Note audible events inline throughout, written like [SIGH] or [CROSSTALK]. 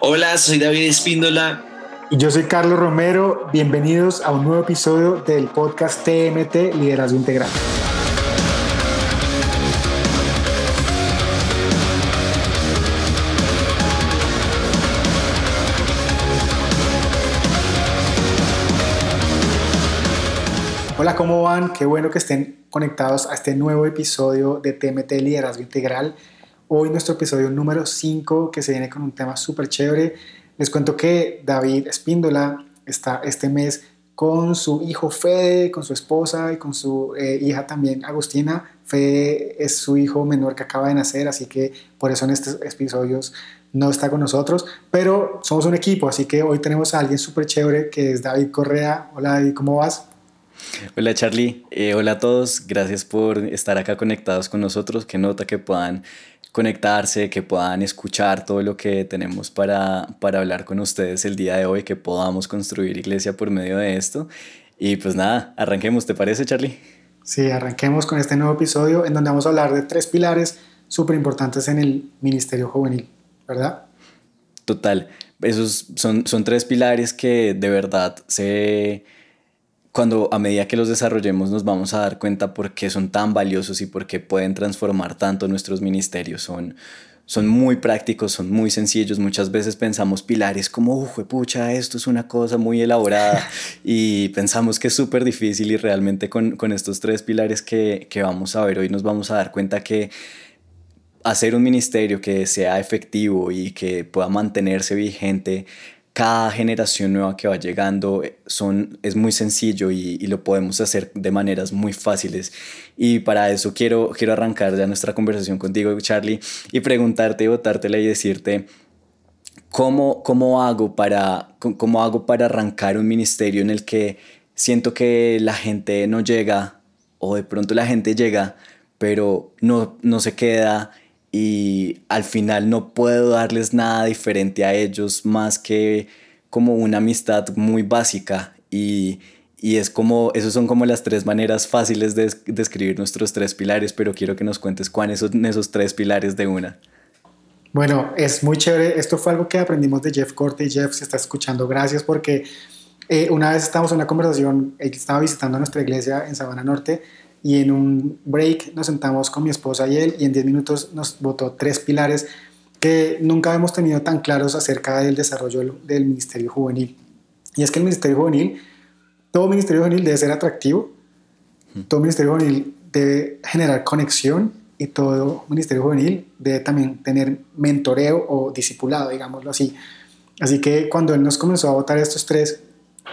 Hola, soy David Espíndola. Y yo soy Carlos Romero. Bienvenidos a un nuevo episodio del podcast TMT Liderazgo Integral. Hola, ¿cómo van? Qué bueno que estén conectados a este nuevo episodio de TMT Liderazgo Integral. Hoy nuestro episodio número 5 que se viene con un tema súper chévere. Les cuento que David Espíndola está este mes con su hijo Fede, con su esposa y con su eh, hija también Agustina. Fede es su hijo menor que acaba de nacer, así que por eso en estos episodios no está con nosotros, pero somos un equipo, así que hoy tenemos a alguien súper chévere que es David Correa. Hola David, ¿cómo vas? Hola Charlie, eh, hola a todos, gracias por estar acá conectados con nosotros, que nota que puedan conectarse, que puedan escuchar todo lo que tenemos para, para hablar con ustedes el día de hoy, que podamos construir iglesia por medio de esto. Y pues nada, arranquemos, ¿te parece Charlie? Sí, arranquemos con este nuevo episodio en donde vamos a hablar de tres pilares súper importantes en el Ministerio Juvenil, ¿verdad? Total, esos son, son tres pilares que de verdad se cuando a medida que los desarrollemos nos vamos a dar cuenta por qué son tan valiosos y por qué pueden transformar tanto nuestros ministerios. Son, son muy prácticos, son muy sencillos. Muchas veces pensamos pilares como, uff, pucha, esto es una cosa muy elaborada [LAUGHS] y pensamos que es súper difícil y realmente con, con, estos tres pilares que, que vamos a ver hoy nos vamos a dar cuenta que hacer un ministerio que sea efectivo y que pueda mantenerse vigente cada generación nueva que va llegando eh, son, es muy sencillo y, lo podemos hacer de maneras muy fáciles. Y para eso quiero, quiero arrancar ya nuestra conversación contigo, Charlie, y preguntarte, votártela y decirte, ¿cómo, cómo, hago para, ¿cómo hago para arrancar un ministerio en el que siento que la gente no llega o de pronto la gente llega, pero no, no se queda? Y al final no puedo darles nada diferente a ellos más que como una amistad muy básica y, y es como, esos son como las tres maneras fáciles de describir nuestros tres pilares, pero quiero que nos cuentes cuáles son esos tres pilares de una. Bueno, es muy chévere. Esto fue algo que aprendimos de Jeff Corte y Jeff, se está escuchando, gracias porque eh, una vez estábamos en una conversación, él estaba visitando nuestra iglesia en Sabana Norte y en un break nos sentamos con mi esposa y él y en 10 minutos nos votó tres pilares que nunca hemos tenido tan claros acerca del desarrollo del, Ministerio Juvenil. Y es que el Ministerio Juvenil, todo Ministerio Juvenil debe ser atractivo, todo Ministerio Juvenil debe generar conexión y todo Ministerio Juvenil debe también tener mentoreo o discipulado, digámoslo así. Así que cuando él nos comenzó a votar estos tres,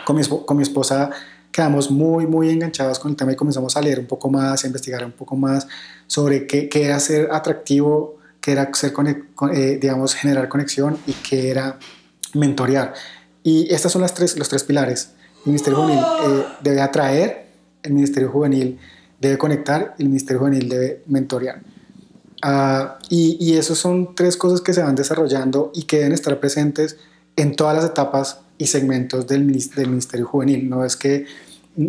con mi, con mi esposa quedamos muy, muy enganchados con el tema y comenzamos a leer un poco más, a investigar un poco más sobre qué, qué era ser atractivo, qué era ser, eh, digamos, generar conexión y qué era mentorear. Y estas son las tres, los tres pilares. El Ministerio Juvenil eh, debe atraer, el Ministerio Juvenil debe conectar y el Ministerio Juvenil debe mentorear. Uh, y, y esas son tres cosas que se van desarrollando y que deben estar presentes en todas las etapas y segmentos del, del Ministerio Juvenil. No es que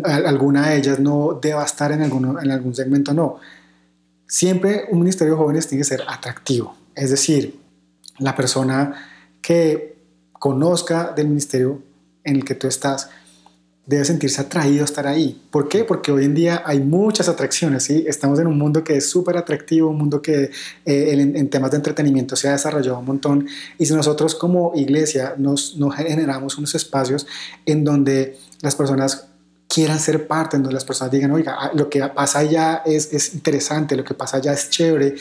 alguna de ellas no deba estar en, alguno, en algún segmento, no. Siempre un Ministerio de Jóvenes tiene que ser atractivo, es decir, la persona que conozca del ministerio en el que tú estás debe sentirse atraído a estar ahí. ¿Por qué? Porque hoy en día hay muchas atracciones, ¿sí? Estamos en un mundo que es súper atractivo, un mundo que eh, en, temas de entretenimiento se ha desarrollado un montón. Y si nosotros como iglesia nos, nos generamos unos espacios en donde las personas quieran ser parte, en donde las personas digan, oiga, ah, lo que pasa allá es, es interesante, lo que pasa allá es chévere,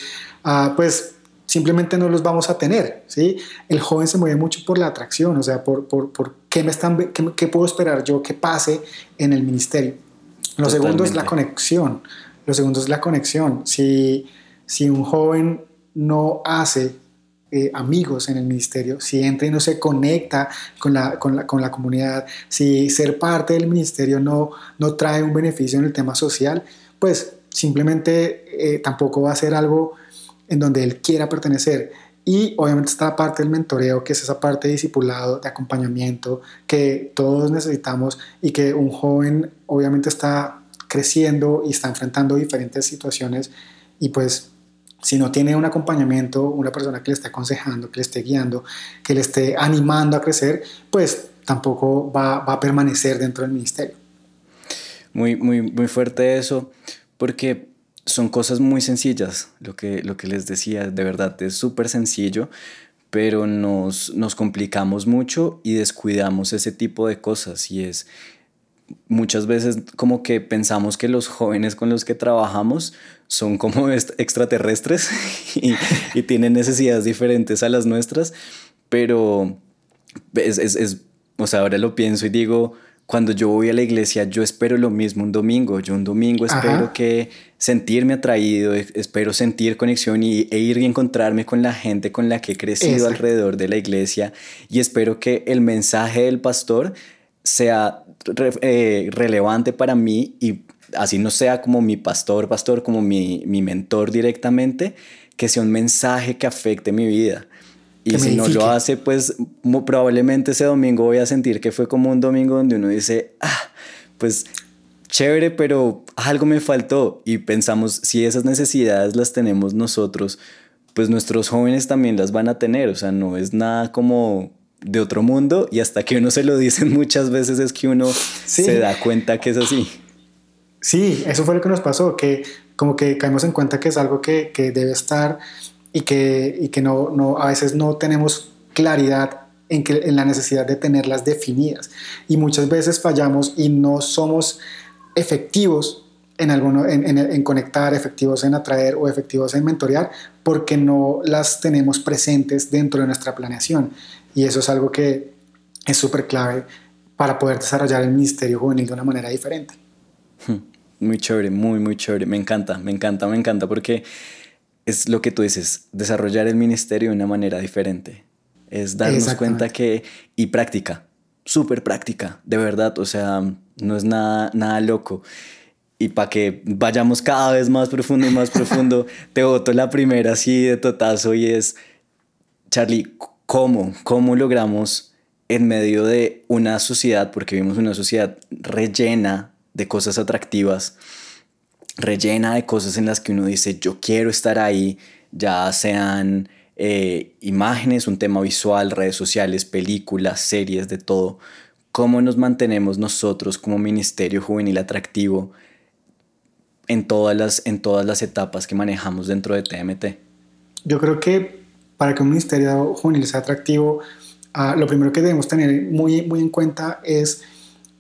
uh, pues simplemente no los vamos a tener, ¿sí? El joven se mueve mucho por la atracción, o sea, por, por, por qué, me están, qué, qué, puedo esperar yo que pase en el ministerio. Lo segundo es la conexión, lo segundo es la conexión. Si, si un joven no hace eh, amigos en el ministerio, si entra y no se conecta con la, con la, con la comunidad, si ser parte del ministerio no, no trae un beneficio en el tema social, pues simplemente eh, tampoco va a ser algo en donde él quiera pertenecer. Y obviamente está la parte del mentoreo, que es esa parte de discipulado, de acompañamiento, que todos necesitamos y que un joven obviamente está creciendo y está enfrentando diferentes situaciones y pues si no tiene un acompañamiento, una persona que le esté aconsejando, que le esté guiando, que le esté animando a crecer, pues tampoco va, va a permanecer dentro del ministerio. Muy, muy, muy fuerte eso, porque son cosas muy sencillas, lo que, lo que les decía, de verdad es súper sencillo, pero nos, nos complicamos mucho y descuidamos ese tipo de cosas. Y es muchas veces como que pensamos que los jóvenes con los que trabajamos son como [LAUGHS] extraterrestres [LAUGHS] y, tienen necesidades diferentes a las nuestras, pero es, es, es, o sea, ahora lo pienso y digo, cuando yo voy a la iglesia, yo espero lo mismo un domingo. Yo un domingo espero que sentirme atraído, e, espero sentir conexión y, e ir y encontrarme con la gente con la que he crecido alrededor de la iglesia y espero que el mensaje del pastor sea eh, relevante para mí y así no sea como mi pastor, pastor, como mi, mi mentor directamente, que sea un mensaje que afecte mi vida. Y si no lo hace, pues probablemente ese domingo voy a sentir que fue como un domingo donde uno dice, ah, pues chévere, pero algo me faltó. Y pensamos, si esas necesidades las tenemos nosotros, pues nuestros jóvenes también las van a tener. O sea, no es nada como de otro mundo y hasta que uno se lo dicen [LAUGHS] muchas veces es que uno se da cuenta que es así. Sí, eso fue lo que nos pasó, que como que caemos en cuenta que es algo que, que debe estar y que, y que no, no, a veces no tenemos claridad en, que, en la necesidad de tenerlas definidas. Y muchas veces fallamos y no somos efectivos en, alguno, en, en, en, conectar, efectivos en atraer o efectivos en mentorear, porque no las tenemos presentes dentro de nuestra planeación. Y eso es algo que es súper clave para poder desarrollar el ministerio juvenil de una manera diferente. Muy chévere, muy, muy chévere. Me encanta, me encanta, me encanta, porque es lo que tú dices, desarrollar el ministerio de una manera diferente. Es darnos cuenta que, y práctica, súper práctica, de verdad, o sea, no es nada, nada loco. Y para que vayamos cada vez más profundo y más profundo, [LAUGHS] te voto la primera así de totazo y es, Charlie, ¿cómo? ¿Cómo logramos en medio de una sociedad, porque vivimos una sociedad rellena de cosas atractivas, rellena de cosas en las que uno dice, yo quiero estar ahí, ya sean eh, imágenes, un tema visual, redes sociales, películas, series, de todo. ¿Cómo nos mantenemos nosotros como Ministerio Juvenil Atractivo en todas las, en todas las etapas que manejamos dentro de TMT? Yo creo que para que un Ministerio Juvenil sea atractivo, uh, lo primero que debemos tener muy, muy en cuenta es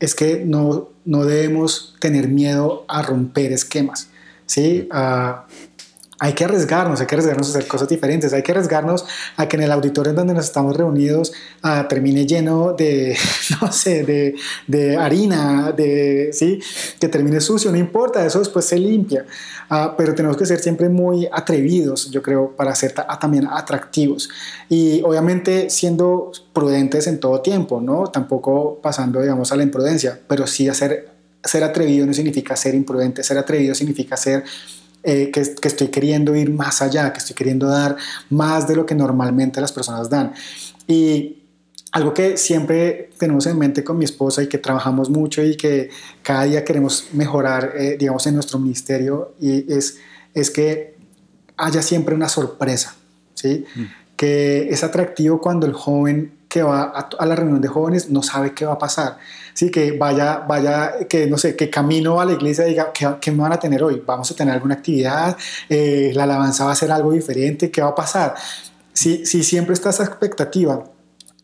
es que no, no debemos tener miedo a romper esquemas, ¿sí? Hay que arriesgarnos, hay que arriesgarnos a hacer cosas diferentes, hay que arriesgarnos a que en el auditorio en donde nos estamos reunidos uh, termine lleno de, [LAUGHS] no sé, de, de, harina, de, ¿sí? que termine sucio, no importa, eso después se limpia, uh, pero tenemos que ser siempre muy atrevidos, yo creo, para ser también atractivos y obviamente siendo prudentes en todo tiempo, ¿no? Tampoco pasando, digamos, a la imprudencia, pero sí hacer, ser atrevido no significa ser imprudente, ser atrevido significa ser eh, que, que, estoy queriendo ir más allá, que estoy queriendo dar más de lo que normalmente las personas dan. Y algo que siempre tenemos en mente con mi esposa y que trabajamos mucho y que cada día queremos mejorar, eh, digamos, en nuestro ministerio, y es, es que haya siempre una sorpresa, ¿sí? Mm. Que es atractivo cuando el joven que va a, a, la reunión de jóvenes no sabe qué va a pasar. Sí, que vaya, vaya, que no sé, que camino a la iglesia y diga, ¿qué, qué me van a tener hoy? ¿Vamos a tener alguna actividad? Eh, ¿La alabanza va a ser algo diferente? ¿Qué va a pasar? Si, si siempre estás a expectativa,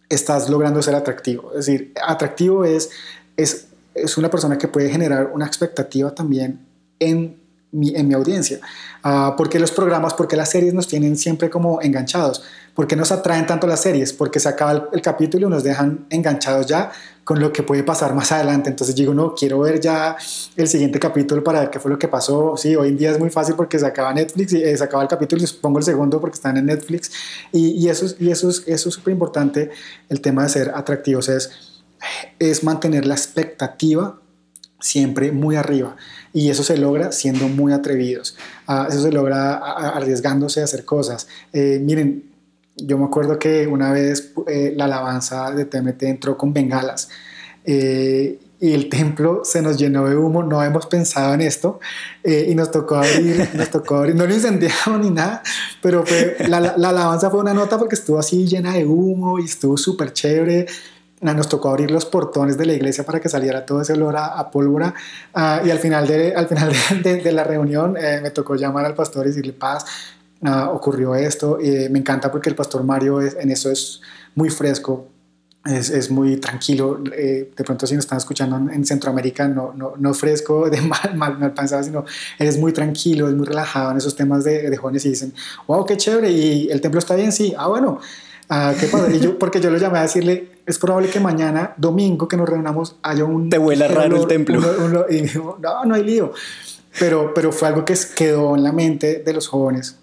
estás logrando ser atractivo. Es decir, atractivo es, es, es una persona que puede generar una expectativa también en mi, en mi audiencia. Uh, porque los programas, porque las series nos tienen siempre como enganchados. ¿Por qué nos atraen tanto las series? Porque se acaba el, el, capítulo y nos dejan enganchados ya con lo que puede pasar más adelante. Entonces digo, no, quiero ver ya el siguiente capítulo para ver qué fue lo que pasó. Sí, hoy en día es muy fácil porque se acaba Netflix y eh, se acaba el capítulo y pongo el segundo porque están en Netflix. Y, y eso, y eso es eso súper importante, el tema de ser atractivos, es, es mantener la expectativa siempre muy arriba. Y eso se logra siendo muy atrevidos. Uh, eso se logra arriesgándose a hacer cosas. Eh, miren, yo me acuerdo que una vez eh, la alabanza de TMT entró con bengalas. Eh, y el templo se nos llenó de humo, no hemos pensado en esto eh, y nos tocó abrir, nos tocó abrir, no lo incendiamos ni nada, pero fue, la, la, alabanza fue una nota porque estuvo así llena de humo y estuvo súper chévere. Nos tocó abrir los portones de la iglesia para que saliera todo ese olor a, pólvora. Ah, y al final de, al final de, la reunión eh, me tocó llamar al pastor y decirle, paz, ocurrió esto. me encanta porque el pastor Mario en eso es muy fresco, es, es, muy tranquilo. Eh, de pronto, si nos están escuchando en, Centroamérica, no, no, no, fresco, de mal, mal, mal pensado, sino eres muy tranquilo, es muy relajado en esos temas de, de, jóvenes y dicen, wow, qué chévere, y el templo está bien, sí, ah, bueno. Ah, ¿qué pasa? Y yo, porque yo lo llamé a decirle, es probable que mañana, domingo, que nos reunamos, haya un... Te huela raro el templo. y dijo, no, no hay lío. Pero, pero fue algo que quedó en la mente de los jóvenes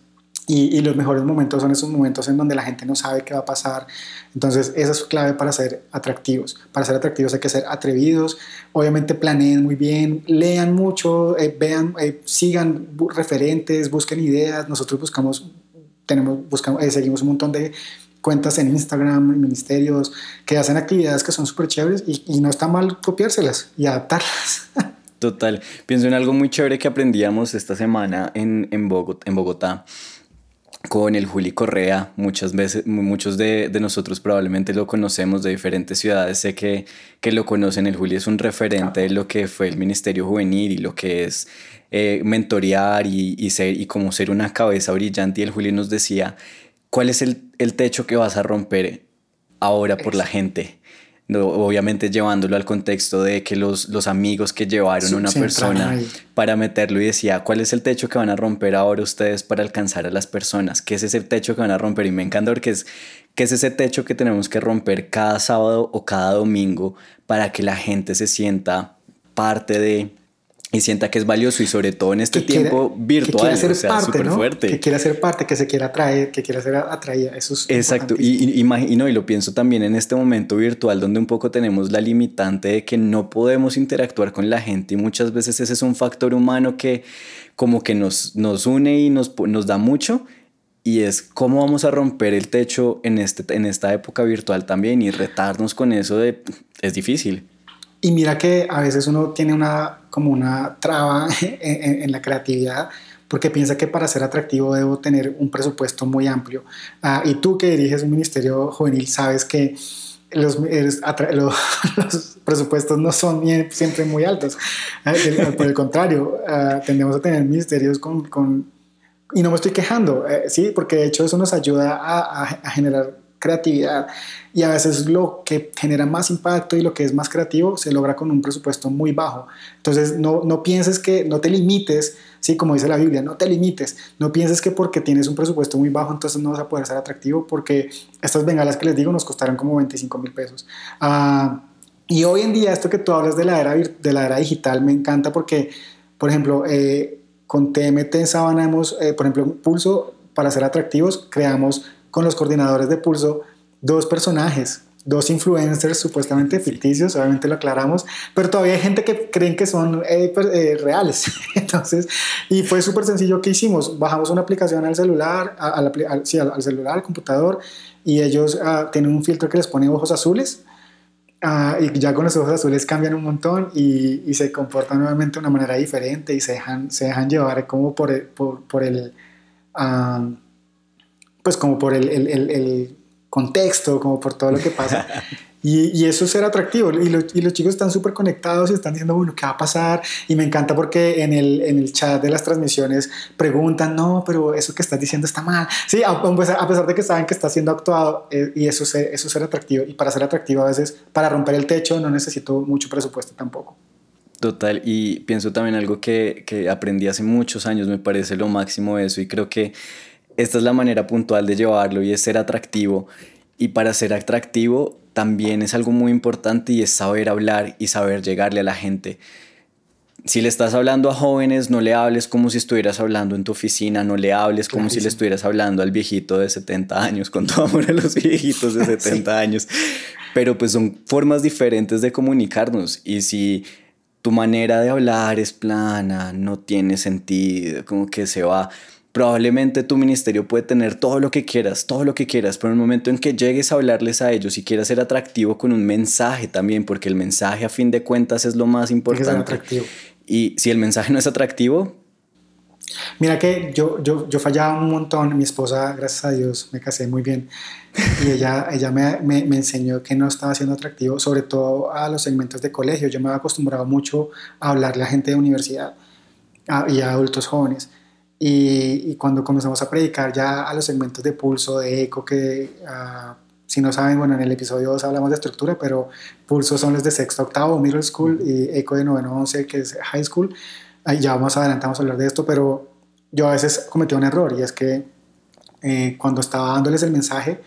y, los mejores momentos son esos momentos en donde la gente no sabe qué va a pasar. Entonces, esa es clave para ser atractivos. Para ser atractivos hay que ser atrevidos. Obviamente, planeen muy bien, lean mucho, eh, vean, eh, sigan referentes, busquen ideas. Nosotros buscamos, tenemos, buscamos, eh, seguimos un montón de cuentas en Instagram, ministerios, que hacen actividades que son súper chéveres y, y no está mal copiárselas y adaptarlas. [LAUGHS] Total. Pienso en algo muy chévere que aprendíamos esta semana en, en, Bogotá, en Bogotá con el Juli Correa. Muchas veces, muchos de, nosotros probablemente lo conocemos de diferentes ciudades. Sé que, que lo conocen. El Juli es un referente de lo que fue el Ministerio Juvenil y lo que es eh, mentorear y, y, ser, y como ser una cabeza brillante. Y el Juli nos decía, ¿cuál es el, el techo que vas a romper ahora por la gente? obviamente llevándolo al contexto de que los, los amigos que llevaron a una persona para meterlo y decía, ¿cuál es el techo que van a romper ahora ustedes para alcanzar a las personas? ¿Qué es ese techo que van a romper? Y me encanta porque es, ¿qué es ese techo que tenemos que romper cada sábado o cada domingo para que la gente se sienta parte de, y sienta que es valioso y sobre todo en este tiempo virtual, que ser parte, fuerte. Que quiera ser parte, que se quiera atraer, que quiera ser atraída, eso es Exacto, y, y, y lo pienso también en este momento virtual donde un poco tenemos la limitante de que no podemos interactuar con la gente y muchas veces ese es un factor humano que como que nos, nos une y nos, nos da mucho y es cómo vamos a romper el techo en, este, en esta época virtual también y retarnos con eso de es difícil. Y mira que a veces uno tiene una, como una traba [LAUGHS] en, la creatividad porque piensa que para ser atractivo debo tener un presupuesto muy amplio. Ah, y tú que diriges un ministerio juvenil sabes que los, [LAUGHS] presupuestos no son siempre muy altos. Ah, por el contrario, uh, tendemos a tener ministerios con, Y no me estoy quejando, eh, ¿sí? Porque de hecho eso nos ayuda a generar creatividad y a veces lo que genera más impacto y lo que es más creativo se logra con un presupuesto muy bajo. Entonces no, no pienses que, no te limites, sí, como dice la Biblia, no te limites, no pienses que porque tienes un presupuesto muy bajo entonces no vas a poder ser atractivo porque estas bengalas que les digo nos costaron como 25 mil pesos. Ah, y hoy en día esto que tú hablas de la era, de la era digital me encanta porque, por ejemplo, eh, con TMT en Sabana hemos, eh, por ejemplo, Pulso, para ser atractivos, creamos con los coordinadores de Pulso dos personajes, dos influencers supuestamente ficticios, obviamente lo aclaramos, pero todavía hay gente que creen que son eh, eh, reales. [LAUGHS] Entonces, y fue súper sencillo que hicimos, bajamos una aplicación al celular, al, sí, al, celular, al computador, y ellos ah, tienen un filtro que les pone ojos azules. Ah, y ya con los ojos azules cambian un montón y, y, se comportan nuevamente de una manera diferente y se dejan, se dejan llevar como por por, por el ah, pues como por el, el, el, contexto, como por todo lo que pasa. [LAUGHS] Y, y, eso es ser atractivo. Y, y los chicos están súper conectados y están diciendo, bueno, ¿qué va a pasar? Y me encanta porque en el, en el chat de las transmisiones preguntan, no, pero eso que estás diciendo está mal. Sí, a, a pesar de que saben que está siendo actuado eh, y eso, eso es ser atractivo. Y para ser atractivo a veces, para romper el techo, no necesito mucho presupuesto tampoco. Total, y pienso también algo que, que aprendí hace muchos años, me parece lo máximo eso, y creo que esta es la manera puntual de llevarlo y es ser atractivo. Y para ser atractivo también es algo muy importante y es saber hablar y saber llegarle a la gente. Si le estás hablando a jóvenes, no le hables como si estuvieras hablando en tu oficina, no le hables como si le estuvieras hablando al viejito de 70 años, con todo amor a los viejitos de [LAUGHS] 70 años. Pero pues son formas diferentes de comunicarnos y si tu manera de hablar es plana, no tiene sentido, como que se va Probablemente tu ministerio puede tener todo lo que quieras, todo lo que quieras, pero en el momento en que llegues a hablarles a ellos y quieras ser atractivo con un mensaje también, porque el mensaje a fin de cuentas es lo más importante. Y si el mensaje no es atractivo, Mira que yo, yo, yo fallaba un montón, mi esposa, gracias a Dios, me casé muy bien y ella, [LAUGHS] ella me, me, me, enseñó que no estaba siendo atractivo, sobre todo a los segmentos de colegio. Yo me había acostumbrado mucho a hablarle a gente de universidad y a adultos jóvenes. Y, y, cuando comenzamos a predicar ya a los segmentos de pulso, de eco, que uh, si no saben, bueno, en el episodio 2 hablamos de estructura, pero pulso son los de sexto, octavo, middle school, y eco de noveno, once, que es high school. Ya más adelante vamos a hablar de esto, pero yo a veces cometí un error y es que eh, cuando estaba dándoles el mensaje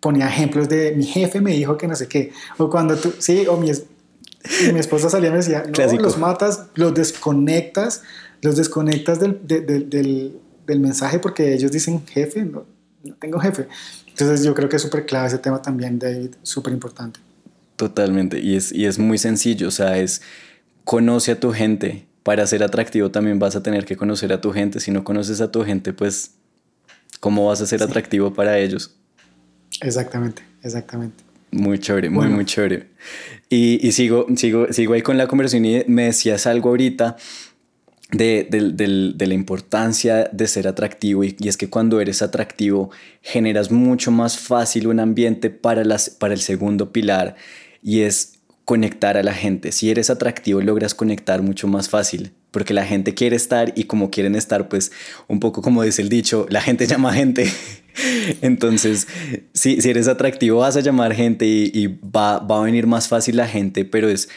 ponía ejemplos de mi jefe me dijo que no sé qué, o cuando tú, sí, o mi, mi esposa salía y me decía, no, los matas, los desconectas, los desconectas del, del, del, mensaje porque ellos dicen jefe, no, no tengo jefe. Entonces yo creo que es súper clave ese tema también, David, súper importante. Totalmente, y es, y es muy sencillo, o sea, es conoce a tu gente, para ser atractivo también vas a tener que conocer a tu gente. Si no conoces a tu gente, pues, ¿cómo vas a ser atractivo para ellos? Exactamente, exactamente. Muy chévere, muy, muy chévere. Y, y, sigo, sigo, sigo ahí con la conversación y me decías algo ahorita de, de, de, la importancia de ser atractivo y, y, es que cuando eres atractivo generas mucho más fácil un ambiente para, las, para el segundo pilar y es conectar a la gente. Si eres atractivo, logras conectar mucho más fácil, porque la gente quiere estar y como quieren estar, pues un poco como dice el dicho, la gente llama gente. [LAUGHS] Entonces, si, si eres atractivo, vas a llamar gente y, va, va, a venir más fácil la gente, pero es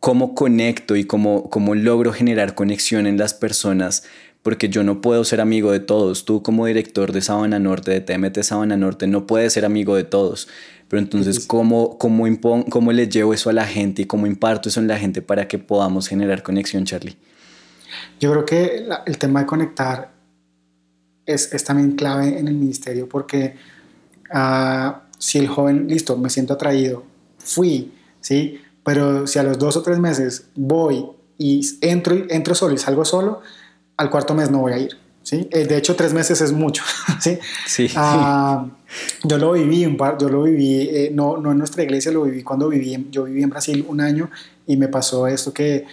cómo conecto y cómo, cómo logro generar conexión en las personas porque yo no puedo ser amigo de todos. Tú como director de Sabana Norte, de TMT Sabana Norte, no puedes ser amigo de todos. Pero entonces, ¿cómo, cómo, ¿cómo le llevo eso a la gente y cómo imparto eso en la gente para que podamos generar conexión, Charlie? Yo creo que el tema de conectar es, es, también clave en el ministerio porque uh, si el joven, listo, me siento atraído, fui, ¿sí? Pero si a los dos o tres meses voy y entro, entro solo y salgo solo, al cuarto mes no voy a ir. ¿sí? Eh, de hecho, tres meses es mucho. [LAUGHS] ¿sí? Sí. Uh, yo lo viví, un par, yo lo viví, eh, no, no en nuestra iglesia, lo viví cuando viví, yo viví en Brasil un año y me pasó esto que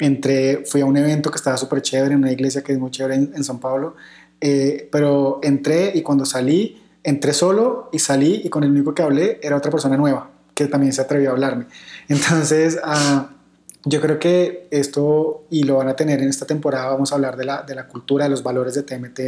entré, fui a un evento que estaba súper chévere, en una iglesia que es muy chévere en, en San Pablo, eh, pero entré y cuando salí, entré solo y salí y con el único que hablé era otra persona nueva que también se atrevió a hablarme. Entonces, uh, yo creo que esto, y lo van a tener en esta temporada, vamos a hablar de la, de la cultura, de los valores de TMT,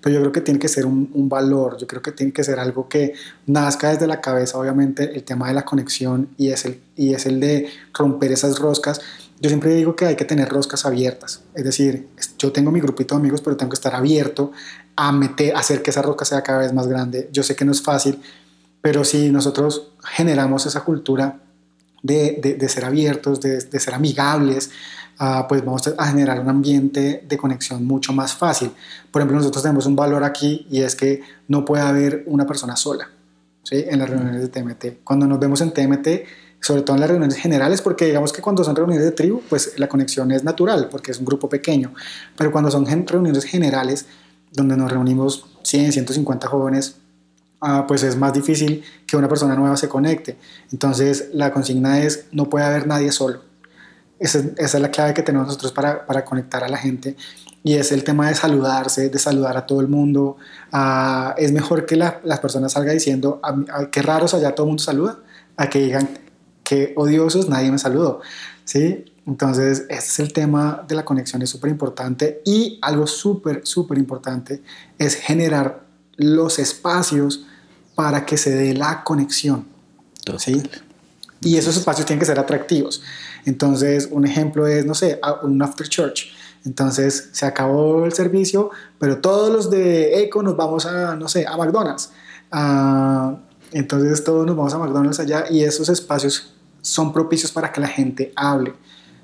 pero yo creo que tiene que ser un, un, valor, yo creo que tiene que ser algo que nazca desde la cabeza, obviamente, el tema de la conexión y es el, y es el de romper esas roscas. Yo siempre digo que hay que tener roscas abiertas, es decir, yo tengo mi grupito de amigos, pero tengo que estar abierto a meter, hacer que esa rosca sea cada vez más grande. Yo sé que no es fácil, pero si nosotros generamos esa cultura de, de, ser abiertos, de, de ser amigables, uh, pues vamos a generar un ambiente de conexión mucho más fácil. Por ejemplo, nosotros tenemos un valor aquí y es que no puede haber una persona sola ¿sí? en las reuniones de TMT. Cuando nos vemos en TMT, sobre todo en las reuniones generales, porque digamos que cuando son reuniones de tribu, pues la conexión es natural, porque es un grupo pequeño, pero cuando son reuniones generales, donde nos reunimos 100, 150 jóvenes, pues es más difícil que una persona nueva se conecte. Entonces la consigna es, no puede haber nadie solo. Esa, es la clave que tenemos nosotros para, para, conectar a la gente. Y es el tema de saludarse, de saludar a todo el mundo. Uh, es mejor que la, las personas salgan diciendo, qué raros allá todo el mundo saluda, a que digan, qué odiosos, nadie me saludó. ¿Sí? Entonces, este es el tema de la conexión, es súper importante. Y algo súper, súper importante es generar los espacios para que se dé la conexión. ¿sí? Y esos espacios tienen que ser atractivos. Entonces, un ejemplo es, no sé, un after church. Entonces, se acabó el servicio, pero todos los de ECO nos vamos a, no sé, a McDonald's. Uh, entonces, todos nos vamos a McDonald's allá y esos espacios son propicios para que la gente hable,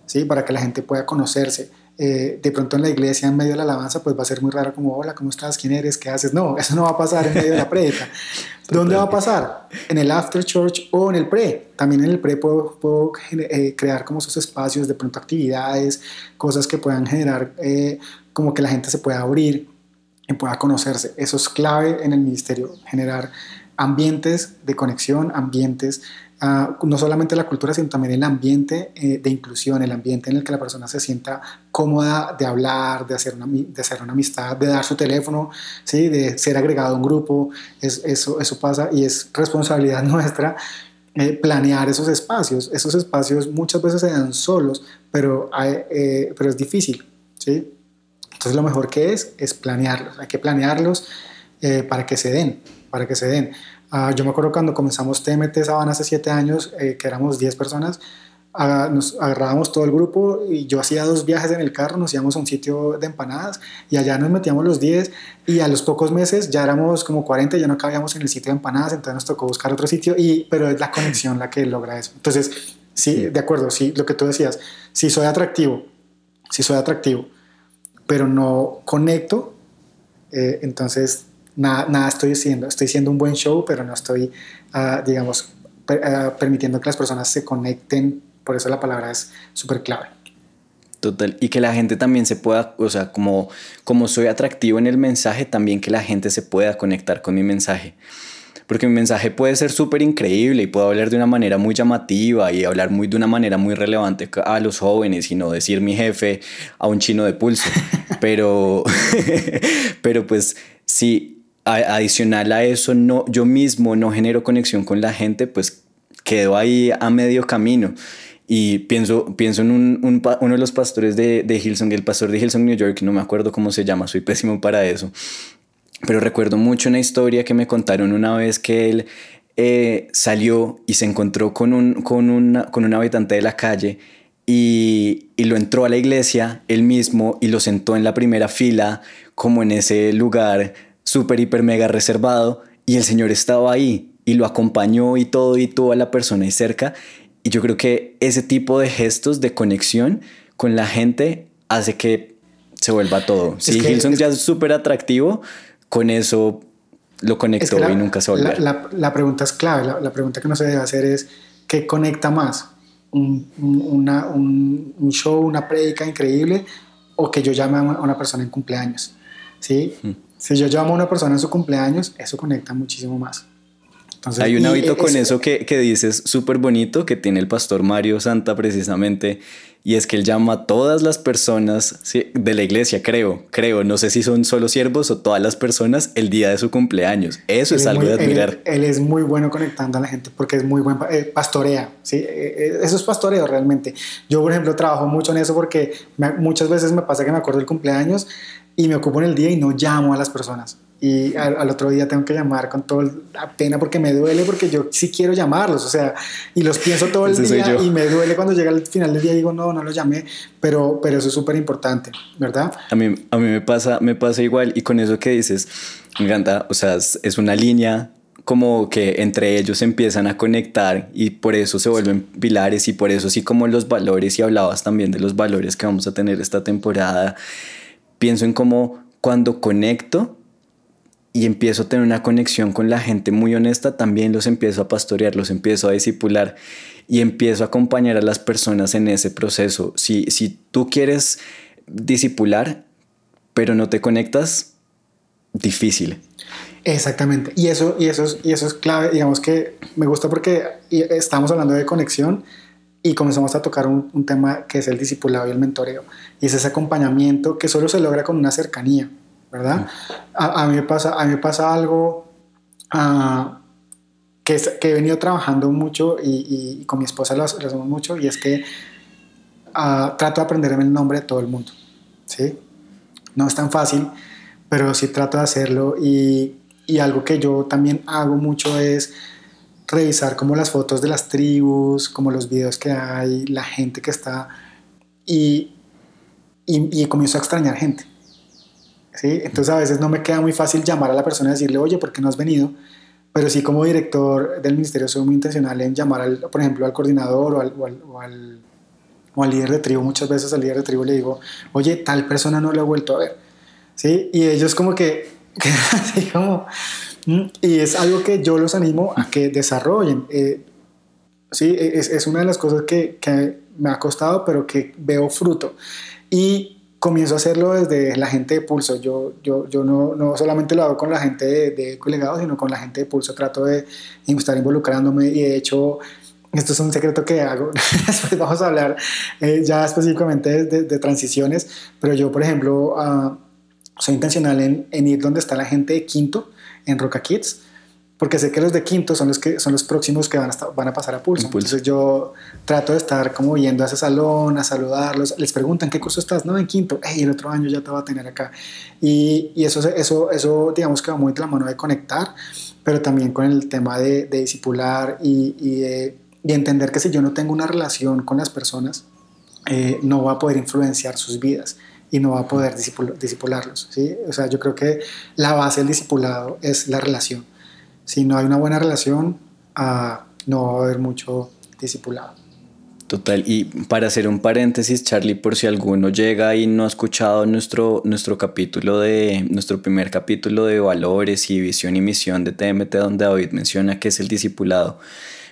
¿sí? Para que la gente pueda conocerse. Eh, de pronto en la iglesia, en medio de la alabanza, pues va a ser muy raro como, hola, ¿cómo estás? ¿Quién eres? ¿Qué haces? No, eso no va a pasar en medio de la prédica. [LAUGHS] ¿Dónde va a pasar? En el after church o en el pre. También en el pre puedo, puedo eh, crear como esos espacios, de pronto actividades, cosas que puedan generar eh, como que la gente se pueda abrir. y pueda conocerse. Eso es clave en el ministerio, generar ambientes de conexión, ambientes, no solamente la cultura, sino también el ambiente eh, de inclusión, el ambiente en el que la persona se sienta cómoda de hablar, de hacer una, de hacer una amistad, de dar su teléfono, ¿sí? de ser agregado a un grupo. Es, eso, eso pasa y es responsabilidad [LAUGHS] nuestra eh, planear esos espacios. Esos espacios muchas veces se dan solos, pero, eh, pero es difícil. ¿sí? Entonces lo mejor que es es planearlos. Hay que planearlos para que se den, para que se den. Uh, yo me acuerdo cuando comenzamos TMT Sabana hace siete años, eh, que éramos 10 personas, uh, nos agarrábamos todo el grupo y yo hacía dos viajes en el carro, nos íbamos a un sitio de empanadas y allá nos metíamos los 10 y a los pocos meses ya éramos como 40 y ya no cabíamos en el sitio de empanadas, entonces nos tocó buscar otro sitio, y, pero es la conexión la que logra eso. Entonces, sí, de acuerdo, sí, lo que tú decías, si soy atractivo, si soy atractivo, pero no conecto, eh, entonces nada, nada estoy haciendo. Estoy haciendo un buen show, pero no estoy, uh, digamos, per, uh, permitiendo que las personas se conecten. Por eso la palabra es súper clave. Total. Y que la gente también se pueda, o sea, como, como soy atractivo en el mensaje, también que la gente se pueda conectar con mi mensaje. Porque mi mensaje puede ser súper increíble y puedo hablar de una manera muy llamativa y hablar muy, de una manera muy relevante a los jóvenes y no decir mi jefe a un chino de pulso. [LAUGHS] Pero, [LAUGHS] pero pues si adicional a eso no, yo mismo no genero conexión con la gente, pues quedo ahí a medio camino. Y pienso, pienso en un, un, uno de los pastores de, de Hillsong, el pastor de Hillsong, New York, no me acuerdo cómo se llama, soy pésimo para eso. Pero recuerdo mucho una historia que me contaron una vez que él eh, salió y se encontró con un, con, una, con un habitante de la calle y, y, lo entró a la iglesia él mismo y lo sentó en la primera fila, como en ese lugar súper, hiper, mega reservado. Y el Señor estaba ahí y lo acompañó y todo y tuvo a la persona ahí cerca. Y yo creo que ese tipo de gestos de conexión con la gente hace que se vuelva todo. Si que, Hilson es... ya es súper atractivo, con eso lo conectó es que la, y nunca se volvió. La, la, la, pregunta es clave, la, pregunta que no se debe hacer es, ¿qué conecta más? Un, un, una, un, un show, una prédica increíble o que yo llame a una persona en cumpleaños? ¿Sí? Hmm. Si yo llamo a una persona en su cumpleaños, eso conecta muchísimo más. Entonces, Hay un hábito con es, eso que, que dices súper bonito que tiene el pastor Mario Santa precisamente, y es que él llama a todas las personas de la iglesia, creo, creo, no sé si son solo siervos o todas las personas el día de su cumpleaños. Eso es, es, algo muy, de admirar. Él, él, es muy bueno conectando a la gente porque es muy buen eh, pastorea, ¿sí? Eh, eso es pastoreo realmente. Yo, por ejemplo, trabajo mucho en eso porque me, muchas veces me pasa que me acuerdo el cumpleaños y me ocupo en el día y no llamo a las personas y al, al, otro día tengo que llamar con toda la pena porque me duele porque yo sí quiero llamarlos, o sea, y los pienso todo el Ese día y me duele cuando llega al final del día y digo, no, no los llamé, pero, pero eso es súper importante, ¿verdad? A mí, a mí me, pasa, me pasa igual y con eso que dices, me encanta, o sea, es, una línea como que entre ellos empiezan a conectar y por eso se vuelven pilares y por eso así como los valores y hablabas también de los valores que vamos a tener esta temporada, pienso en cómo cuando conecto, y empiezo a tener una conexión con la gente muy honesta, también los empiezo a pastorear, los empiezo a discipular y empiezo a acompañar a las personas en ese proceso. Si, si tú quieres discipular, pero no te conectas, difícil. Exactamente. Y eso, y, eso es, y eso es clave. Digamos que me gusta porque estamos hablando de conexión y comenzamos a tocar un, tema que es el discipulado y el mentoreo. Y es ese acompañamiento que solo se logra con una cercanía. ¿Verdad? A, a, mí, me pasa, a mí me pasa algo uh, que, es, que, he venido trabajando mucho y, y con mi esposa lo, lo, hacemos mucho y es que uh, trato de aprenderme el nombre de todo el mundo, ¿sí? No es tan fácil, pero sí trato de hacerlo y, y algo que yo también hago mucho es revisar como las fotos de las tribus, como los videos que hay, la gente que está y, y, y comienzo a extrañar gente. ¿Sí? Entonces a veces no me queda muy fácil llamar a la persona y decirle, oye, ¿por qué no has venido? Pero sí como director del ministerio soy muy intencional en llamar, al, por ejemplo, al coordinador o al, o, al, o, al, o al, líder de tribu. Muchas veces al líder de tribu le digo, oye, tal persona no lo he vuelto a ver. ¿Sí? Y ellos como que, [LAUGHS] así como... Y es algo que yo los animo a que desarrollen. Eh, sí, es, es, una de las cosas que, que me ha costado, pero que veo fruto. Y comienzo a hacerlo desde la gente de Pulso. Yo, yo, yo no, no solamente lo hago con la gente de, de Colegados, sino con la gente de Pulso. Trato de estar involucrándome y de hecho esto es un secreto que hago, [LAUGHS] después vamos a hablar eh, ya específicamente de, de, transiciones, pero yo, por ejemplo, uh, soy intencional en, en, ir donde está la gente de Quinto, en Roca Kids, porque sé que los de Quinto son los, que, son los próximos que van a, estar, van a pasar a Pulso. Pulso. Entonces yo trato de estar como yendo a ese salón, a saludarlos, les preguntan, ¿qué curso estás? No, en Quinto, hey, el otro año ya te va a tener acá. Y, y eso, eso, eso, digamos que va muy de la mano de conectar, pero también con el tema de, de discipular y, y de y entender que si yo no tengo una relación con las personas, eh, no va a poder influenciar sus vidas y no va a poder disipularlos. ¿sí? O sea, yo creo que la base del discipulado es la relación. Si no hay una buena relación, uh, no va a haber mucho discipulado. Total, y para hacer un paréntesis, Charlie, por si alguno llega y no ha escuchado nuestro, nuestro capítulo de, nuestro primer capítulo de valores y visión y misión de TMT, donde David menciona que es el discipulado.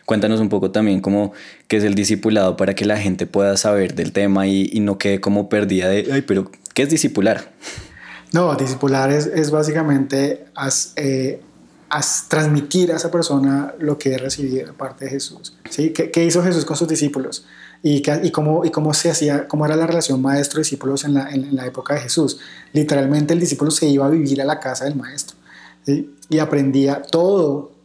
Cuéntanos un poco también cómo qué es el discipulado para que la gente pueda saber del tema y, y no quede como perdida de, ay, pero ¿qué es discipular? No, discipular es, es básicamente as, eh, as transmitir a esa persona lo que he recibido de parte de Jesús. ¿sí? ¿Qué, ¿Qué, hizo Jesús con sus discípulos? ¿Y, qué, y, cómo, y cómo se hacía, cómo era la relación maestro-discípulos en la, en, la época de Jesús. Literalmente el discípulo se iba a vivir a la casa del maestro y aprendía todo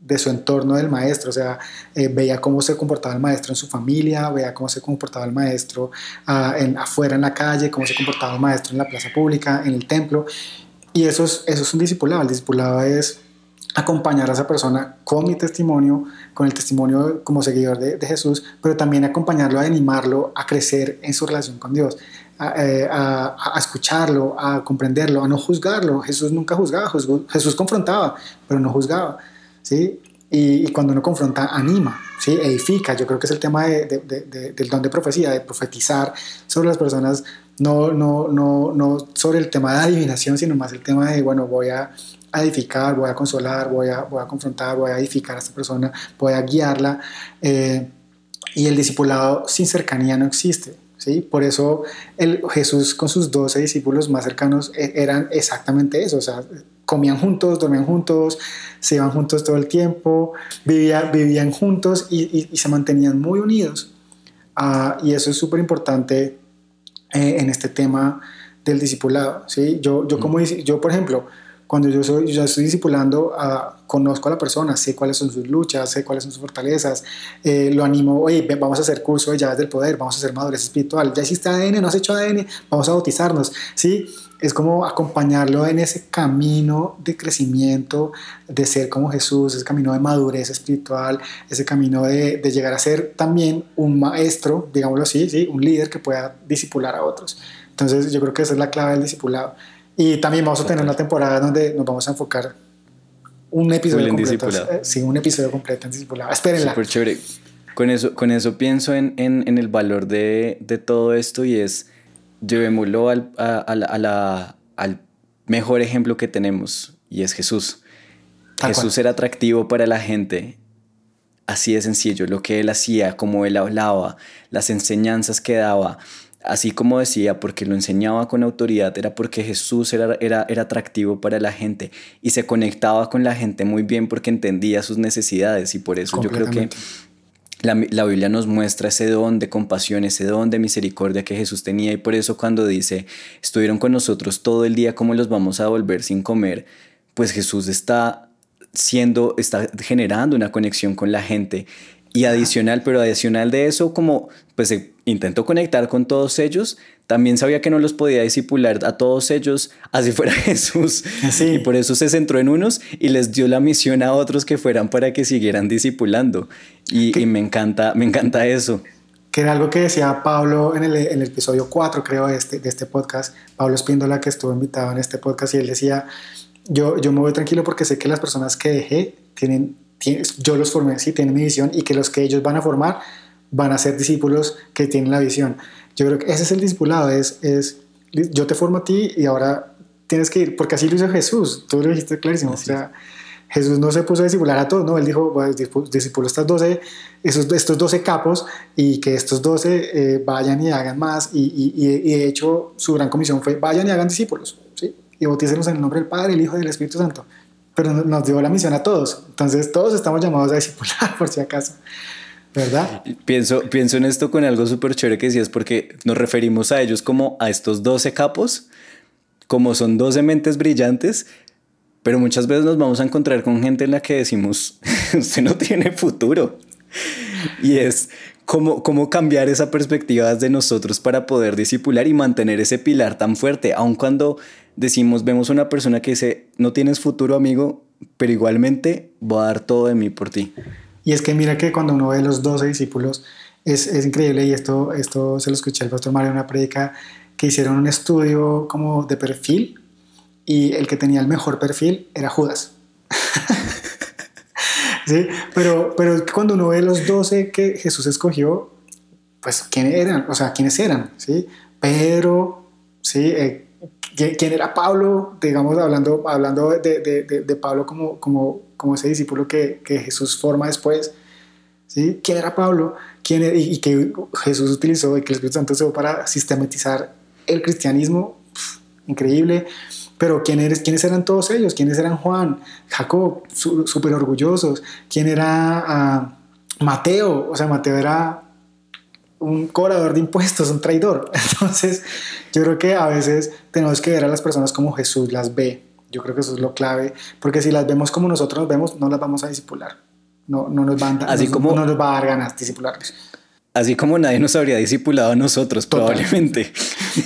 de su entorno del maestro, o sea, eh, veía cómo se comportaba el maestro en su familia, veía cómo se comportaba el maestro uh, en, afuera en la calle, cómo se comportaba el maestro en la plaza pública, en el templo, y eso es, eso es un discipulado, el discipulado es acompañar a esa persona con mi testimonio, con el testimonio como seguidor de, Jesús, pero también acompañarlo, a animarlo a crecer en su relación con Dios, a, eh, escucharlo, a comprenderlo, a no juzgarlo. Jesús nunca juzgaba, Jesús, confrontaba, pero no juzgaba. ¿sí? Y, cuando uno confronta, anima, ¿sí? edifica. Yo creo que es el tema de, de, de, del don de profecía, de profetizar sobre las personas, no, no, no, no sobre el tema de adivinación, sino más el tema de, bueno, voy a edificar, voy a consolar, voy a, voy a confrontar, voy a edificar a esta persona, voy a guiarla. Eh, y el discipulado sin cercanía no existe. ¿sí? Por eso el, Jesús con sus doce discípulos más cercanos e, eran exactamente eso, o sea, comían juntos, dormían juntos, se iban juntos todo el tiempo, vivía, vivían juntos y, y, y, se mantenían muy unidos. Uh, y eso es súper importante eh, en este tema del discipulado. ¿sí? Yo, yo, como, yo, por ejemplo, cuando yo, soy, yo estoy discipulando, uh, conozco a la persona, sé cuáles son sus luchas, sé cuáles son sus fortalezas, eh, lo animo, oye, vamos a hacer curso de llaves del poder, vamos a hacer madurez espiritual, ya hiciste ADN, no has hecho ADN, vamos a bautizarnos, ¿sí? Es como acompañarlo en ese camino de crecimiento, de ser como Jesús, ese camino de madurez espiritual, ese camino de, de llegar a ser también un maestro, digámoslo así, ¿sí? un líder que pueda disipular a otros. Entonces yo creo que esa es la clave del discipulado. Y también vamos a tener una temporada donde nos vamos a enfocar un episodio completo. Eh, sí, un episodio completo en discipulado. Espérenla. Súper chévere. Con eso, con eso pienso en, en, en el valor de, de, todo esto y es llevémoslo al, a, a la, a la, al mejor ejemplo que tenemos y es Jesús. Tal Jesús cual. era atractivo para la gente. Así de sencillo, lo que él hacía, cómo él hablaba, las enseñanzas que daba, así como decía, porque lo enseñaba con autoridad, era porque Jesús era, era, era atractivo para la gente y se conectaba con la gente muy bien porque entendía sus necesidades. Y por eso yo creo que la, la, Biblia nos muestra ese don de compasión, ese don de misericordia que Jesús tenía. Y por eso cuando dice, estuvieron con nosotros todo el día, ¿cómo los vamos a volver sin comer? Pues Jesús está siendo, está generando una conexión con la gente. Y adicional, pero adicional de eso, como pues se intentó conectar con todos ellos, también sabía que no los podía disipular a todos ellos, así [LAUGHS] fuera Jesús. Sí. Y por eso se centró en unos y les dio la misión a otros que fueran para que siguieran disipulando. Y, y me, encanta, me encanta eso. Que era algo que decía Pablo en el, en el episodio 4, creo, de este, de este podcast. Pablo Espíndola, que estuvo invitado en este podcast, y él decía, yo, yo me voy tranquilo porque sé que las personas que dejé tienen, tienen yo los formé, sí, tienen mi visión y que los que ellos van a formar van a ser discípulos que tienen la visión. Yo creo que ese es el discipulado, es, es yo te formo a ti y ahora tienes que ir, porque así lo hizo Jesús, tú lo dijiste clarísimo, Así o sea, Jesús no se puso a discipular a todos, no, él dijo, bueno, discipuló estas 12, esos, estos 12 capos y que estos 12 eh, vayan y hagan más y, y, y, de hecho su gran comisión fue vayan y hagan discípulos, ¿sí? Y bautícenos en el nombre del Padre, el Hijo y del Espíritu Santo. Pero nos dio la misión a todos, entonces todos estamos llamados a discipular [LAUGHS] por si acaso. ¿Verdad? Pienso, pienso en esto con algo súper chévere que decías, porque nos referimos a ellos como a estos 12 capos, como son 12 mentes brillantes, pero muchas veces nos vamos a encontrar con gente en la que decimos, [LAUGHS] usted no tiene futuro. Y es cómo, cómo cambiar esa perspectiva de nosotros para poder disipular y mantener ese pilar tan fuerte, aun cuando decimos, vemos una persona que dice, no tienes futuro amigo, pero igualmente voy a dar todo de mí por ti. Y es que mira que cuando uno ve los 12 discípulos, es, es increíble, y esto, esto se lo escuché al pastor Mario en una predica, que hicieron un estudio como de perfil, y el que tenía el mejor perfil era Judas. [LAUGHS] ¿Sí? Pero, pero cuando uno ve los 12 que Jesús escogió, pues quiénes eran, o sea, quiénes eran, ¿sí? Pedro, ¿sí? Eh, ¿Quién era Pablo? Digamos, hablando, hablando de, de, de, Pablo como, como, como ese discípulo que, que, Jesús forma después. ¿sí? ¿Quién era Pablo? ¿Quién y, que Jesús utilizó y que el Espíritu Santo usó para sistematizar el cristianismo. increíble. Pero ¿quién eres, ¿quiénes eran todos ellos? ¿Quiénes eran Juan, Jacob, súper orgullosos? ¿Quién era ah, Mateo? O sea, Mateo era un cobrador de impuestos, un traidor. [LAUGHS] Entonces, yo creo que a veces tenemos que ver a las personas como Jesús las ve. Yo creo que eso es lo clave, porque si las vemos como nosotros nos vemos, no las vamos a disipular. No, no, nos, van, Así como, no nos va a dar ganas disipularles. Así como nadie nos habría discipulado a nosotros, probablemente.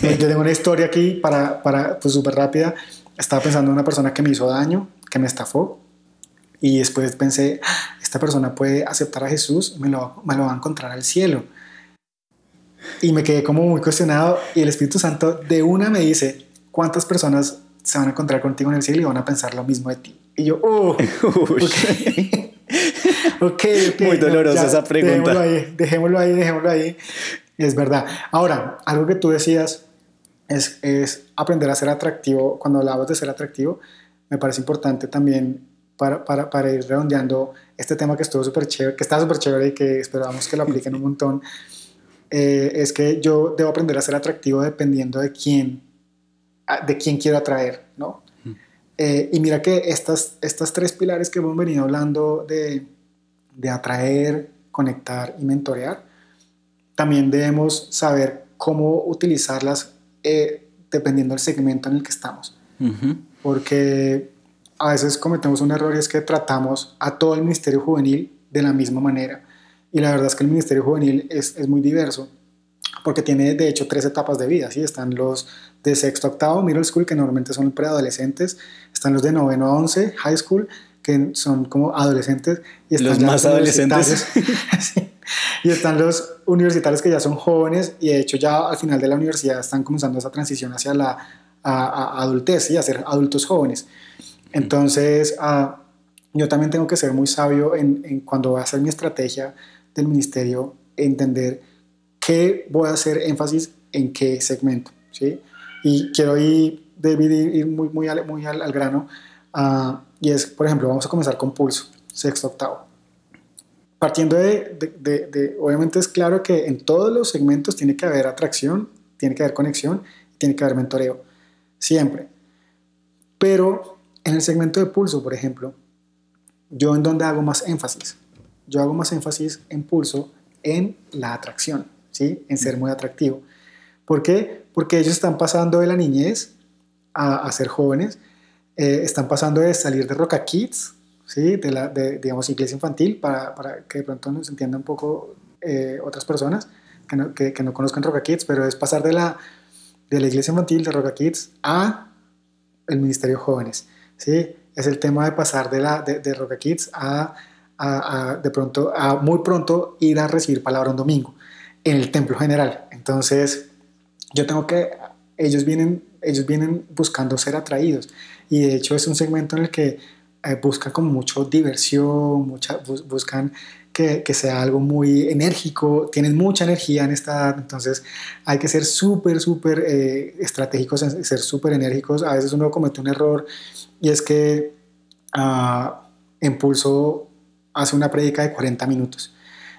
Eh, yo tengo una historia aquí para, para pues súper rápida. Estaba pensando en una persona que me hizo daño, que me estafó. Y después pensé, ah, esta persona puede aceptar a Jesús, me lo, me lo va a encontrar al cielo. Y me quedé como muy cuestionado y el Espíritu Santo de una me dice, ¿cuántas personas se van a encontrar contigo en el cielo y van a pensar lo mismo de ti? Y yo, oh, [LAUGHS] [LAUGHS] okay. okay, Muy dolorosa esa pregunta. Dejémoslo ahí, dejémoslo ahí, dejémoslo ahí. Es verdad. Ahora, algo que tú decías es, es aprender a ser atractivo. Cuando hablabas de ser atractivo, me parece importante también para, para, para ir redondeando este tema que estuvo súper chévere, que está súper chévere y que esperamos que lo apliquen un [LAUGHS] montón. Eh, es que yo debo aprender a ser atractivo dependiendo de quién, de quién quiero atraer, ¿no? Eh, y mira que estas, estas tres pilares que hemos venido hablando de, de atraer, conectar y mentorear, también debemos saber cómo utilizarlas eh, dependiendo del segmento en el que estamos. Porque a veces cometemos un error y es que tratamos a todo el ministerio juvenil de la misma manera. Y la verdad es que el Ministerio Juvenil es, es muy diverso porque tiene de hecho tres etapas de vida, ¿sí? Están los de sexto a octavo, middle school, que normalmente son preadolescentes, están los de noveno a once, high school, que son como adolescentes. Y están los más adolescentes. [LAUGHS] Y están los universitarios que ya son jóvenes y de hecho ya al final de la universidad están comenzando esa transición hacia la a, adultez y a ser adultos jóvenes. Entonces, ah, yo también tengo que ser muy sabio en, en cuando voy a hacer mi estrategia del ministerio entender qué voy a hacer énfasis en qué segmento. ¿sí? Y quiero ir, David, ir muy, muy, al, muy al, grano. Uh, y es, por ejemplo, vamos a comenzar con pulso, sexto, octavo. Partiendo de, obviamente es claro que en todos los segmentos tiene que haber atracción, tiene que haber conexión, tiene que haber mentoreo, siempre. Pero en el segmento de pulso, por ejemplo, yo en donde hago más énfasis, yo hago más énfasis en pulso en la atracción, ¿sí? en ser muy atractivo. ¿Por qué? Porque ellos están pasando de la niñez a, ser jóvenes, eh, están pasando de salir de Roca Kids, ¿sí? de la de, digamos, iglesia infantil, para, para, que de pronto nos entiendan un poco eh, otras personas que no, que, que no, conozcan Roca Kids, pero es pasar de la, de la iglesia infantil de Roca Kids a el Ministerio Jóvenes. ¿sí? Es el tema de pasar de, la, de, de Roca Kids a a, de pronto, a muy pronto ir a recibir palabra un domingo en el templo general. Entonces, yo tengo que, ellos vienen, ellos vienen buscando ser atraídos y de hecho es un segmento en el que eh, buscan como mucho diversión, mucha, buscan que, que, sea algo muy enérgico, tienen mucha energía en esta edad, entonces hay que ser súper, súper eh, estratégicos, ser súper enérgicos. A veces uno comete un error y es que... Uh, en Pulso hace una prédica de 40 minutos.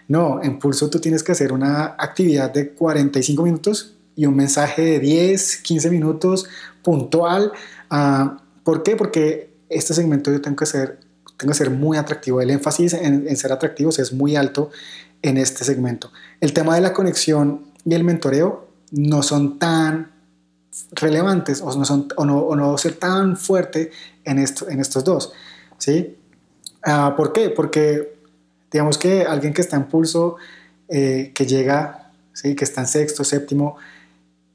No, en Pulso tú tienes que hacer una actividad de 45 minutos y un mensaje de 10, 15 minutos puntual. Uh, ¿Por qué? Porque este segmento yo tengo que ser, tengo que ser muy atractivo. El énfasis en, en ser atractivos es muy alto en este segmento. El tema de la conexión y el mentoreo no son tan relevantes o no, son, o no, o no ser tan fuerte en, esto, en estos dos. ¿sí? Uh, ¿Por qué? Porque digamos que alguien que está en pulso, eh, que llega, ¿sí? que está en sexto, séptimo,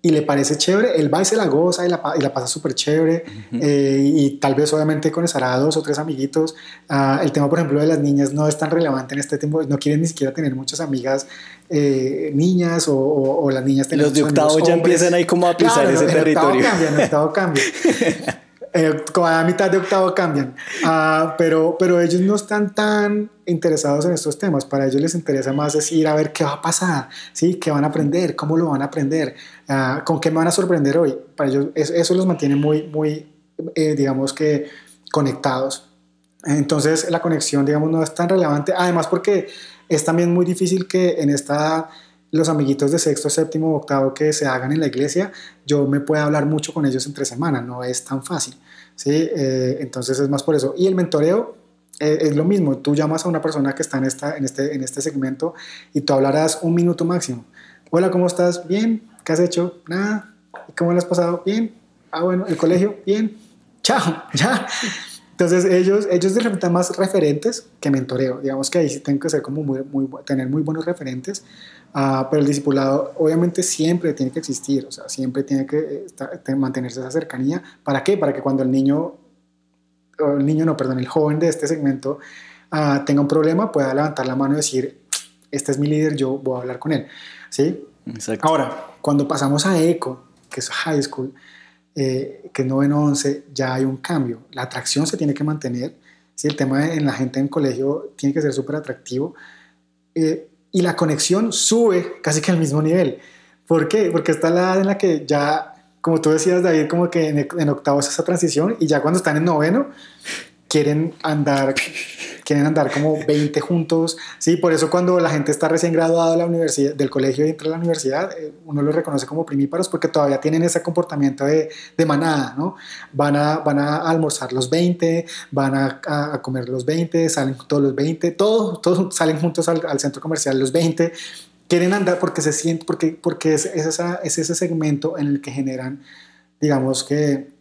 y le parece chévere, él va y se la goza y la, y la pasa súper chévere eh, y tal vez obviamente conocerá a dos o tres amiguitos. Uh, el tema, por ejemplo, de las niñas no es tan relevante en este tiempo, no quieren ni siquiera tener muchas amigas eh, niñas o, o, o, las niñas tener Los de octavo ya empiezan ahí como a pisar claro, ese en territorio. Octavo cambia, en octavo cambia. [LAUGHS] eh, a mitad de octavo cambian, uh, pero, pero ellos no están tan interesados en estos temas, para ellos les interesa más decir a ver qué va a pasar, ¿sí? qué van a aprender, cómo lo van a aprender, uh, con qué me van a sorprender hoy, para ellos eso, eso los mantiene muy, muy eh, digamos que conectados. Entonces la conexión, digamos, no es tan relevante, además porque es también muy difícil que en esta los amiguitos de sexto, séptimo, octavo que se hagan en la iglesia, yo me puedo hablar mucho con ellos entre semana, no es tan fácil. ¿sí? Eh, entonces es más por eso. Y el mentoreo eh, es lo mismo, tú llamas a una persona que está en, esta, en, este, en este segmento y tú hablarás un minuto máximo. Hola, ¿cómo estás? Bien, ¿qué has hecho? Nada. ¿Y cómo lo has pasado? Bien. Ah, bueno, el colegio, bien. Chao, [LAUGHS] ya. Entonces ellos, ellos resultan más referentes que mentoreo. Digamos que ahí sí tengo que ser como muy, muy, tener muy buenos referentes, uh, pero el discipulado obviamente siempre tiene que existir, o sea, siempre tiene que estar, mantenerse esa cercanía. ¿Para qué? Para que cuando el niño, el niño no, perdón, el joven de este segmento uh, tenga un problema, pueda levantar la mano y decir, este es mi líder, yo voy a hablar con él. ¿Sí? Exacto. Ahora, cuando pasamos a ECO, que es high school, eh, que es noveno 11, ya hay un cambio. La atracción se tiene que mantener. ¿sí? El tema en la gente en colegio tiene que ser súper atractivo. Eh, y la conexión sube casi que al mismo nivel. ¿Por qué? Porque está la edad en la que ya, como tú decías, David, como que en, en octavo es esa transición y ya cuando están en noveno quieren andar quieren andar como 20 juntos, ¿sí? Por eso cuando la gente está recién graduada de la universidad, del colegio y entra a la universidad, eh, uno los reconoce como primíparos porque todavía tienen ese comportamiento de, de manada, ¿no? Van a, van a almorzar los 20, van a, a, comer los 20, salen todos los 20, todos, todos salen juntos al, al centro comercial los 20, quieren andar porque se sienten, porque, porque es, es, esa, es ese segmento en el que generan, digamos que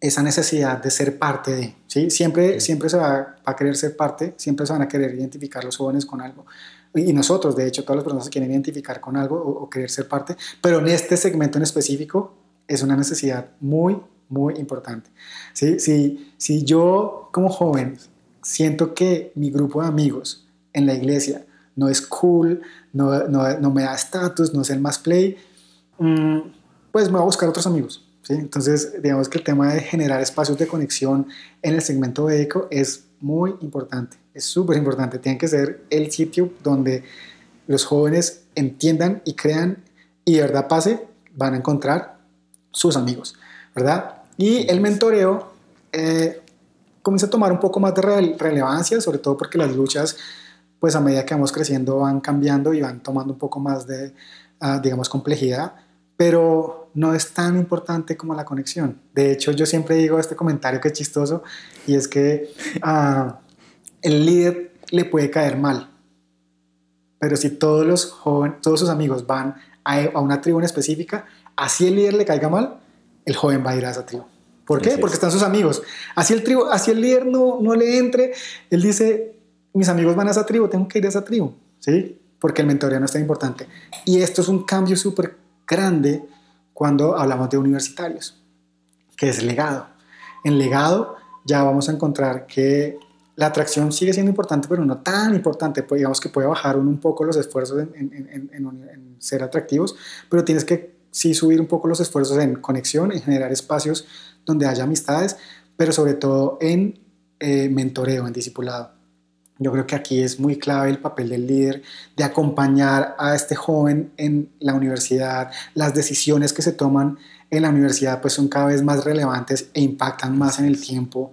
esa necesidad de ser parte de, ¿sí? Siempre, siempre se va a querer ser parte, siempre se van a querer identificar los jóvenes con algo. Y nosotros, de hecho, todas las personas se quieren identificar con algo o, o querer ser parte, pero en este segmento en específico es una necesidad muy, muy importante. ¿sí? Si, si yo como joven siento que mi grupo de amigos en la iglesia no es cool, no, no, no me da estatus, no es el más play, mmm, pues me voy a buscar otros amigos. ¿Sí? Entonces, digamos que el tema de generar espacios de conexión en el segmento de eco es muy importante, es súper importante. Tiene que ser el sitio donde los jóvenes entiendan y crean y de verdad pase, van a encontrar sus amigos, ¿verdad? Y el mentoreo eh, comienza a tomar un poco más de rele relevancia, sobre todo porque las luchas, pues a medida que vamos creciendo, van cambiando y van tomando un poco más de, uh, digamos, complejidad, pero no es tan importante como la conexión. De hecho, yo siempre digo este comentario que es chistoso y es que uh, el líder le puede caer mal, pero si todos los jóvenes, todos sus amigos van a, a, una tribu en específica, así el líder le caiga mal, el joven va a ir a esa tribu. ¿Por qué? Porque es. están sus amigos. Así el, tribu, así el líder no, no le entre, él dice, mis amigos van a esa tribu, tengo que ir a esa tribu, ¿sí? Porque el mentoreo no es tan importante. Y esto es un cambio súper grande cuando hablamos de universitarios, que es legado. En legado ya vamos a encontrar que la atracción sigue siendo importante, pero no tan importante. Pues digamos que puede bajar un, poco los esfuerzos en, en, en, en, ser atractivos, pero tienes que sí subir un poco los esfuerzos en conexión, en generar espacios donde haya amistades, pero sobre todo en eh, mentoreo, en discipulado. Yo creo que aquí es muy clave el papel del líder de acompañar a este joven en la universidad. Las decisiones que se toman en la universidad pues son cada vez más relevantes e impactan más en el tiempo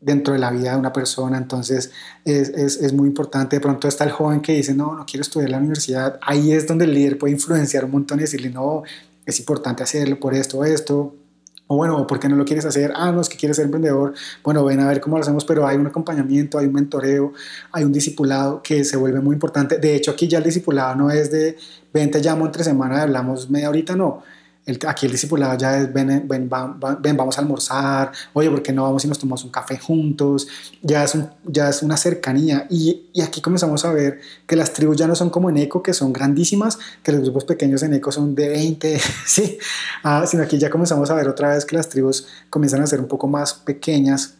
dentro de la vida de una persona, entonces es, es, es, muy importante. De pronto está el joven que dice, no, no quiero estudiar en la universidad, ahí es donde el líder puede influenciar un montón y decirle, no, es importante hacerlo por esto, esto, o bueno, ¿por qué no lo quieres hacer? Ah, no, es que quieres ser emprendedor. Bueno, ven a ver cómo lo hacemos, pero hay un acompañamiento, hay un mentoreo, hay un discipulado que se vuelve muy importante. De hecho, aquí ya el discipulado no es de, ven, te llamo entre semana, hablamos media horita, no aquí el discipulado ya es, ven, ven, ven, vamos a almorzar, oye, ¿por qué no vamos y nos tomamos un café juntos? Ya es, un, ya es una cercanía. Y, y, aquí comenzamos a ver que las tribus ya no son como en ECO, que son grandísimas, que los grupos pequeños en ECO son de 20, [LAUGHS] ¿sí? Ah, sino aquí ya comenzamos a ver otra vez que las tribus comienzan a ser un poco más pequeñas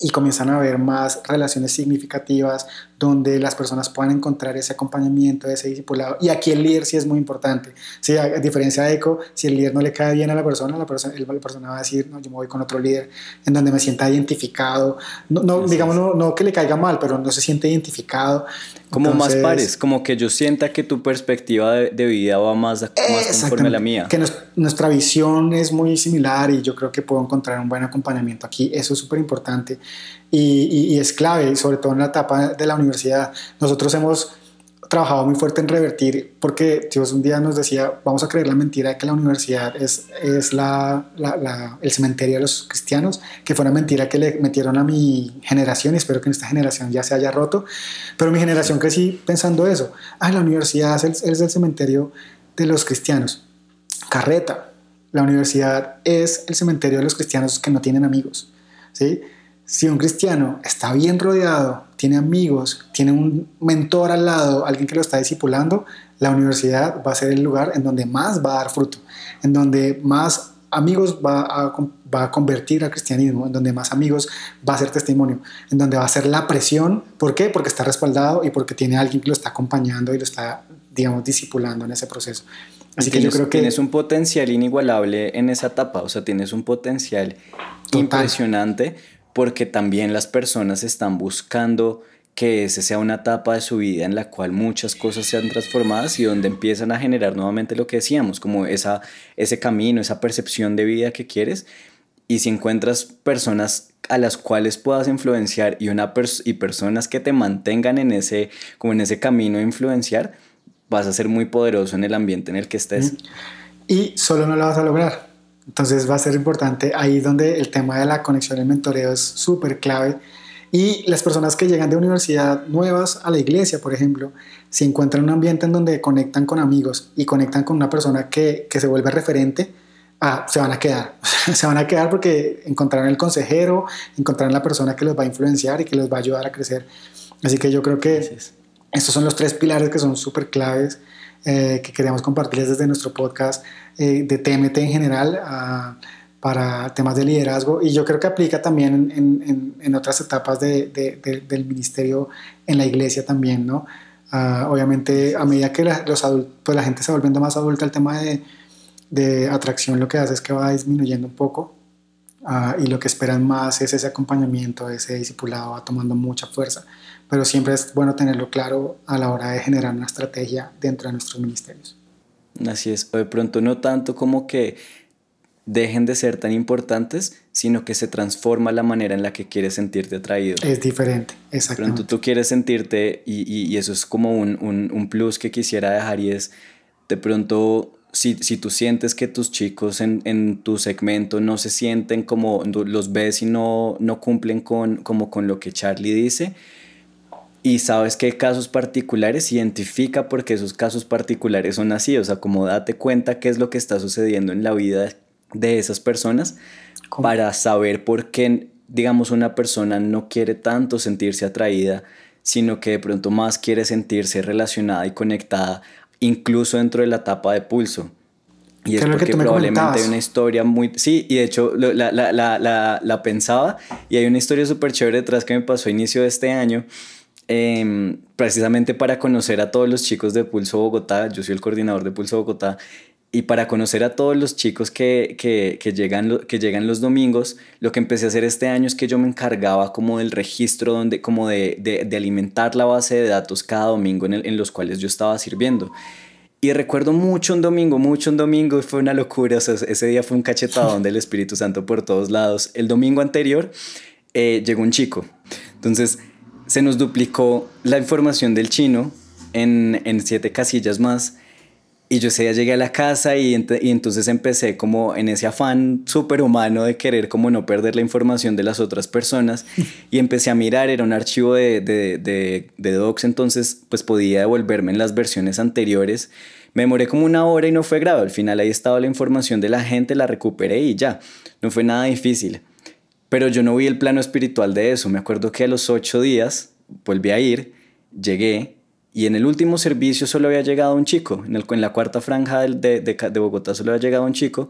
y comienzan a haber más relaciones significativas donde las personas puedan encontrar ese acompañamiento, ese discipulado. Y aquí el líder sí es muy importante. Sí, a, diferencia de ECO, si el líder no le cae bien a la persona, la persona, la persona va a decir, no, yo me voy con otro líder en donde me sienta identificado. No, no digamos, no, no, que le caiga mal, pero no se siente identificado. Como más pares, como que yo sienta que tu perspectiva de, de vida va más, más conforme a la mía. Que nos, nuestra visión es muy similar y yo creo que puedo encontrar un buen acompañamiento aquí. Eso es súper importante y, y, es clave, sobre todo en la etapa de la universidad. Nosotros hemos trabajado muy fuerte en revertir, porque Dios un día nos decía, vamos a creer la mentira de que la universidad es, es la, la, el cementerio de los cristianos, que fue una mentira que le metieron a mi generación y espero que en esta generación ya se haya roto, pero mi generación crecí pensando eso, ah, la universidad es el, es el cementerio de los cristianos. Carreta, la universidad es el cementerio de los cristianos que no tienen amigos, ¿sí? Si un cristiano está bien rodeado, tiene amigos, tiene un mentor al lado, alguien que lo está discipulando, la universidad va a ser el lugar en donde más va a dar fruto, en donde más amigos va a, va a convertir al cristianismo, en donde más amigos va a ser testimonio, en donde va a ser la presión. ¿Por qué? Porque está respaldado y porque tiene alguien que lo está acompañando y lo está, digamos, discipulando en ese proceso. Así que yo creo que tienes un potencial inigualable en esa etapa, o sea, tienes un potencial impresionante porque también las personas están buscando que ese sea una etapa de su vida en la cual muchas cosas sean transformadas y donde empiezan a generar nuevamente lo que decíamos, como esa, ese camino, esa percepción de vida que quieres. Y si encuentras personas a las cuales puedas influenciar y, una y personas que te mantengan en ese, como en ese camino de influenciar, vas a ser muy poderoso en el ambiente en el que estés. Y solo no lo vas a lograr entonces va a ser importante ahí donde el tema de la conexión y el mentoreo es súper clave. Y las personas que llegan de universidad nuevas a la iglesia, por ejemplo, si encuentran un ambiente en donde conectan con amigos y conectan con una persona que, que se vuelve referente, ah, se van a quedar. [LAUGHS] se van a quedar porque encontrarán el consejero, encontrarán la persona que los va a influenciar y que los va a ayudar a crecer. Así que yo creo que estos son los tres pilares que son súper claves eh, que queremos compartirles desde nuestro podcast eh, de TMT en general ah, para temas de liderazgo y yo creo que aplica también en, en, otras etapas de, de, del ministerio en la iglesia también, ¿no? Ah, obviamente a medida que la, los adultos, pues la gente se va volviendo más adulta, el tema de, de atracción lo que hace es que va disminuyendo un poco ah, y lo que esperan más es ese acompañamiento, ese discipulado va tomando mucha fuerza pero siempre es bueno tenerlo claro a la hora de generar una estrategia dentro de nuestros ministerios. Así es, o de pronto no tanto como que dejen de ser tan importantes, sino que se transforma la manera en la que quieres sentirte atraído. Es diferente, exactamente. Pronto tú quieres sentirte, y, y, eso es como un, un, un, plus que quisiera dejar, y es de pronto, si, si tú sientes que tus chicos en, en, tu segmento no se sienten como los ves y no, no cumplen con, como con lo que Charlie dice, y sabes qué casos particulares, identifica porque esos casos particulares son así, o sea, como date cuenta qué es lo que está sucediendo en la vida de esas personas para saber por qué, digamos, una persona no quiere tanto sentirse atraída, sino que de pronto más quiere sentirse relacionada y conectada, incluso dentro de la etapa de pulso. Y es porque probablemente hay una historia muy... Sí, y de hecho la, la, la, la pensaba y hay una historia súper chévere detrás que me pasó a inicio de este año Em, precisamente para conocer a todos los chicos de Pulso Bogotá, yo soy el coordinador de Pulso Bogotá, y para conocer a todos los chicos que, que, que, llegan, que llegan los domingos, lo que empecé a hacer este año es que yo me encargaba como del registro, donde, como de, de, alimentar la base de datos cada domingo en, el, en los cuales yo estaba sirviendo. Y recuerdo mucho un domingo, mucho un domingo, fue una locura, ese día fue un cachetadón del Espíritu Santo por todos lados. El domingo anterior eh, llegó un chico. Entonces se nos duplicó la información del chino en, en siete casillas más. Y yo ese día llegué a la casa y, y entonces empecé como en ese afán súper humano de querer como no perder la información de las otras personas [LAUGHS] y empecé a mirar, era un archivo de, de, de, de docs, entonces pues podía devolverme en las versiones anteriores. Me demoré como una hora y no fue grave, al final ahí estaba la información de la gente, la recuperé y ya, no fue nada difícil. Pero yo no vi el plano espiritual de eso, me acuerdo que a los ocho días volví a ir, llegué y en el último servicio solo había llegado un chico, en, la cuarta franja de, de, de, Bogotá solo había llegado un chico.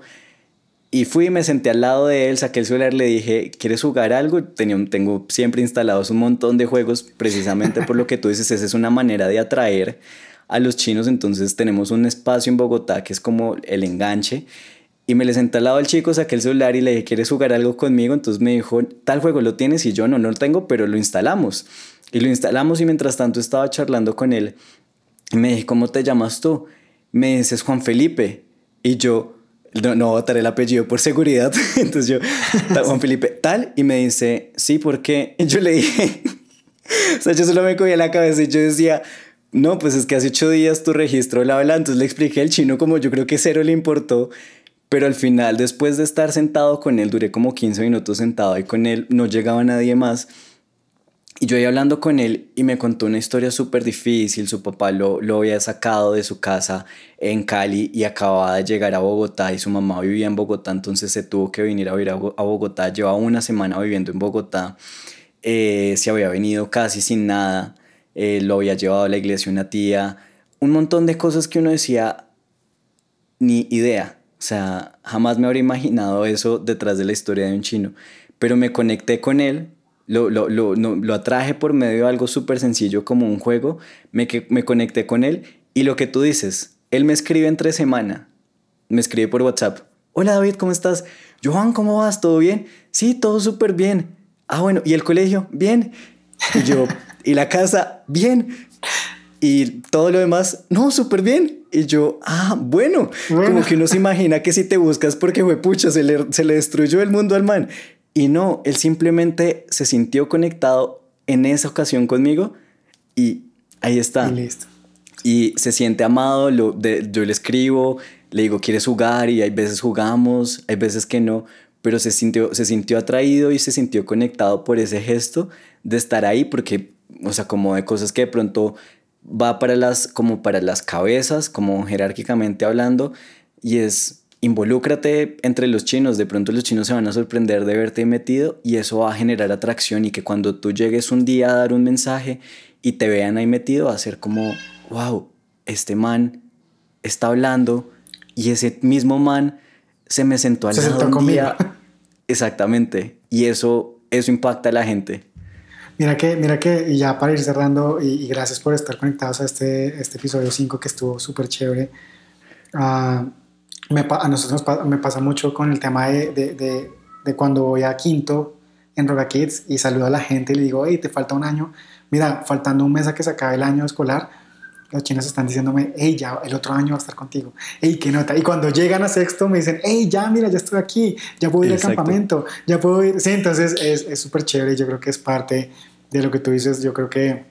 Y fui me senté al lado de él, saqué el celular, le dije, ¿quieres jugar algo? Tenía, tengo siempre instalados un montón de juegos, precisamente por lo que tú dices, esa es una manera de atraer a los chinos, entonces tenemos un espacio en Bogotá que es como el enganche. Y me le senté al lado del chico, saqué el celular y le dije, ¿quieres jugar algo conmigo? Entonces me dijo, tal juego lo tienes y yo no, no lo tengo, pero lo instalamos. Y lo instalamos y mientras tanto estaba charlando con él. Y me dije, ¿cómo te llamas tú? Me dices Juan Felipe. Y yo, no, no voy el apellido por seguridad. [LAUGHS] Entonces yo, Juan Felipe, tal. Y me dice, sí, ¿por qué? Y yo le dije, [LAUGHS] o sea, yo solo me cogía la cabeza y yo decía, no, pues es que hace ocho días tu registro la habla. Entonces le expliqué al chino como yo creo que cero le importó. Pero al final, después de estar sentado con él, duré como 15 minutos sentado ahí con él, no llegaba nadie más. Y yo iba hablando con él y me contó una historia súper difícil. Su papá lo, lo había sacado de su casa en Cali y acababa de llegar a Bogotá y su mamá vivía en Bogotá, entonces se tuvo que venir a vivir a Bogotá. Llevaba una semana viviendo en Bogotá. Eh, se había venido casi sin nada. Eh, lo había llevado a la iglesia una tía. Un montón de cosas que uno decía, ni idea. O sea, jamás me habría imaginado eso detrás de la historia de un chino. Pero me conecté con él lo, lo, lo, lo atraje por medio de algo súper sencillo como un juego, me, me conecté con él y lo que tú dices, él me escribe entre semana, me escribe por WhatsApp, hola David, ¿cómo estás? Johan, ¿cómo vas? ¿Todo bien? Sí, todo súper bien. Ah, bueno, ¿y el colegio? Bien. Y yo, [LAUGHS] ¿y la casa? Bien. Y todo lo demás, no, súper bien. Y yo, ah, bueno. Como que uno se imagina que si te buscas porque fue pucha, se le, se le destruyó el mundo al man. Y no, él simplemente se sintió conectado en esa ocasión conmigo y ahí está. Y listo. Y se siente amado, lo, de, yo le escribo, le digo, ¿quieres jugar? Y hay veces jugamos, hay veces que no, pero se sintió, se sintió atraído y se sintió conectado por ese gesto de estar ahí, porque, o sea, como de cosas que de pronto va para las, como para las cabezas, como jerárquicamente hablando, y es involúcrate entre los chinos, de pronto los chinos se van a sorprender de verte metido y eso va a generar atracción y que cuando tú llegues un día a dar un mensaje y te vean ahí metido va a ser como, wow, este man está hablando y ese mismo man se me sentó al lado un día. [LAUGHS] Exactamente, y eso, eso impacta a la gente. Mira que, mira que, y ya para ir cerrando, y, gracias por estar conectados a este, este episodio 5 que estuvo súper chévere. Uh, me, a nosotros me pasa mucho con el tema de, de, de, cuando voy a quinto en Roga Kids y saludo a la gente y le digo, hey, te falta un año. Mira, faltando un mes a que se acabe el año escolar, los chinos están diciéndome, hey, ya el otro año va a estar contigo. Hey, qué nota. Y cuando llegan a sexto me dicen, hey, ya, mira, ya estoy aquí, ya puedo ir al campamento, ya puedo ir. Sí, entonces es súper chévere y yo creo que es parte de lo que tú dices. Yo creo que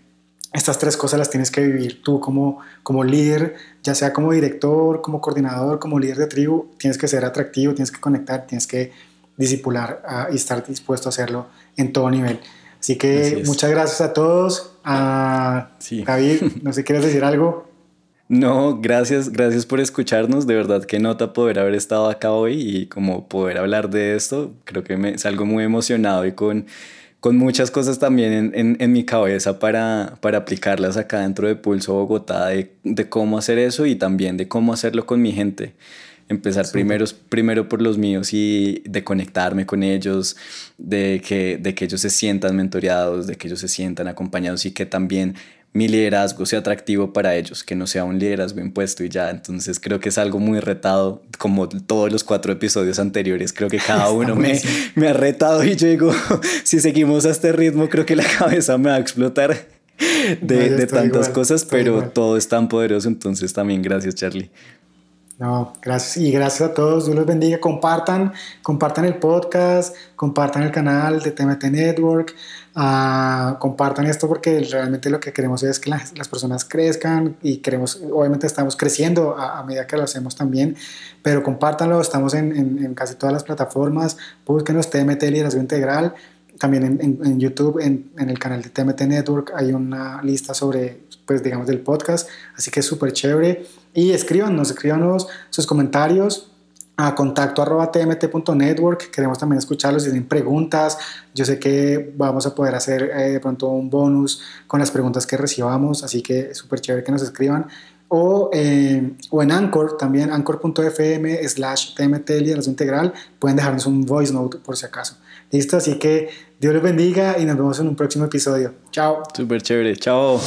estas tres cosas las tienes que vivir tú como, como líder, ya sea como director, como coordinador, como líder de tribu, tienes que ser atractivo, tienes que conectar, tienes que disipular uh, y estar dispuesto a hacerlo en todo nivel. Así que muchas gracias a todos. A sí. David, [LAUGHS] no sé, ¿quieres decir algo? No, gracias, gracias por escucharnos. De verdad que nota poder haber estado acá hoy y como poder hablar de esto. Creo que me salgo muy emocionado y con con muchas cosas también en, en, en, mi cabeza para, para aplicarlas acá dentro de Pulso Bogotá, de, de, cómo hacer eso y también de cómo hacerlo con mi gente. Empezar primero, primero por los míos y de conectarme con ellos, de que, de que ellos se sientan mentoreados, de que ellos se sientan acompañados y que también mi liderazgo sea atractivo para ellos, que no sea un liderazgo impuesto y ya. Entonces creo que es algo muy retado, como todos los cuatro episodios anteriores. Creo que cada [LAUGHS] uno me, me ha retado y yo digo, [LAUGHS] si seguimos a este ritmo, creo que la cabeza me va a explotar de, de tantas cosas, pero todo es tan poderoso. Entonces también gracias, Charlie. No, gracias y gracias a todos. Dios los bendiga. Compartan, compartan el podcast, compartan el canal de TMT Network, uh, compartan esto porque realmente lo que queremos es que las, personas crezcan y queremos, obviamente estamos creciendo a, medida que lo hacemos también, pero compártanlo. Estamos en casi todas las plataformas. Búsquenos TMT Liderazgo Integral. También en, en YouTube, en, el canal de TMT Network, hay una lista sobre, pues digamos, del podcast. Así que es súper chévere y escríbanos, escríbanos sus comentarios a contacto arroba tmt.network. Queremos también escucharlos si tienen preguntas. Yo sé que vamos a poder hacer eh, de pronto un bonus con las preguntas que recibamos, así que súper chévere que nos escriban. O, eh, o en Anchor, también anchor.fm slash tmt integral. Pueden dejarnos un voice note por si acaso. Listo, así que Dios les bendiga y nos vemos en un próximo episodio. Chao. Súper chévere. Chao.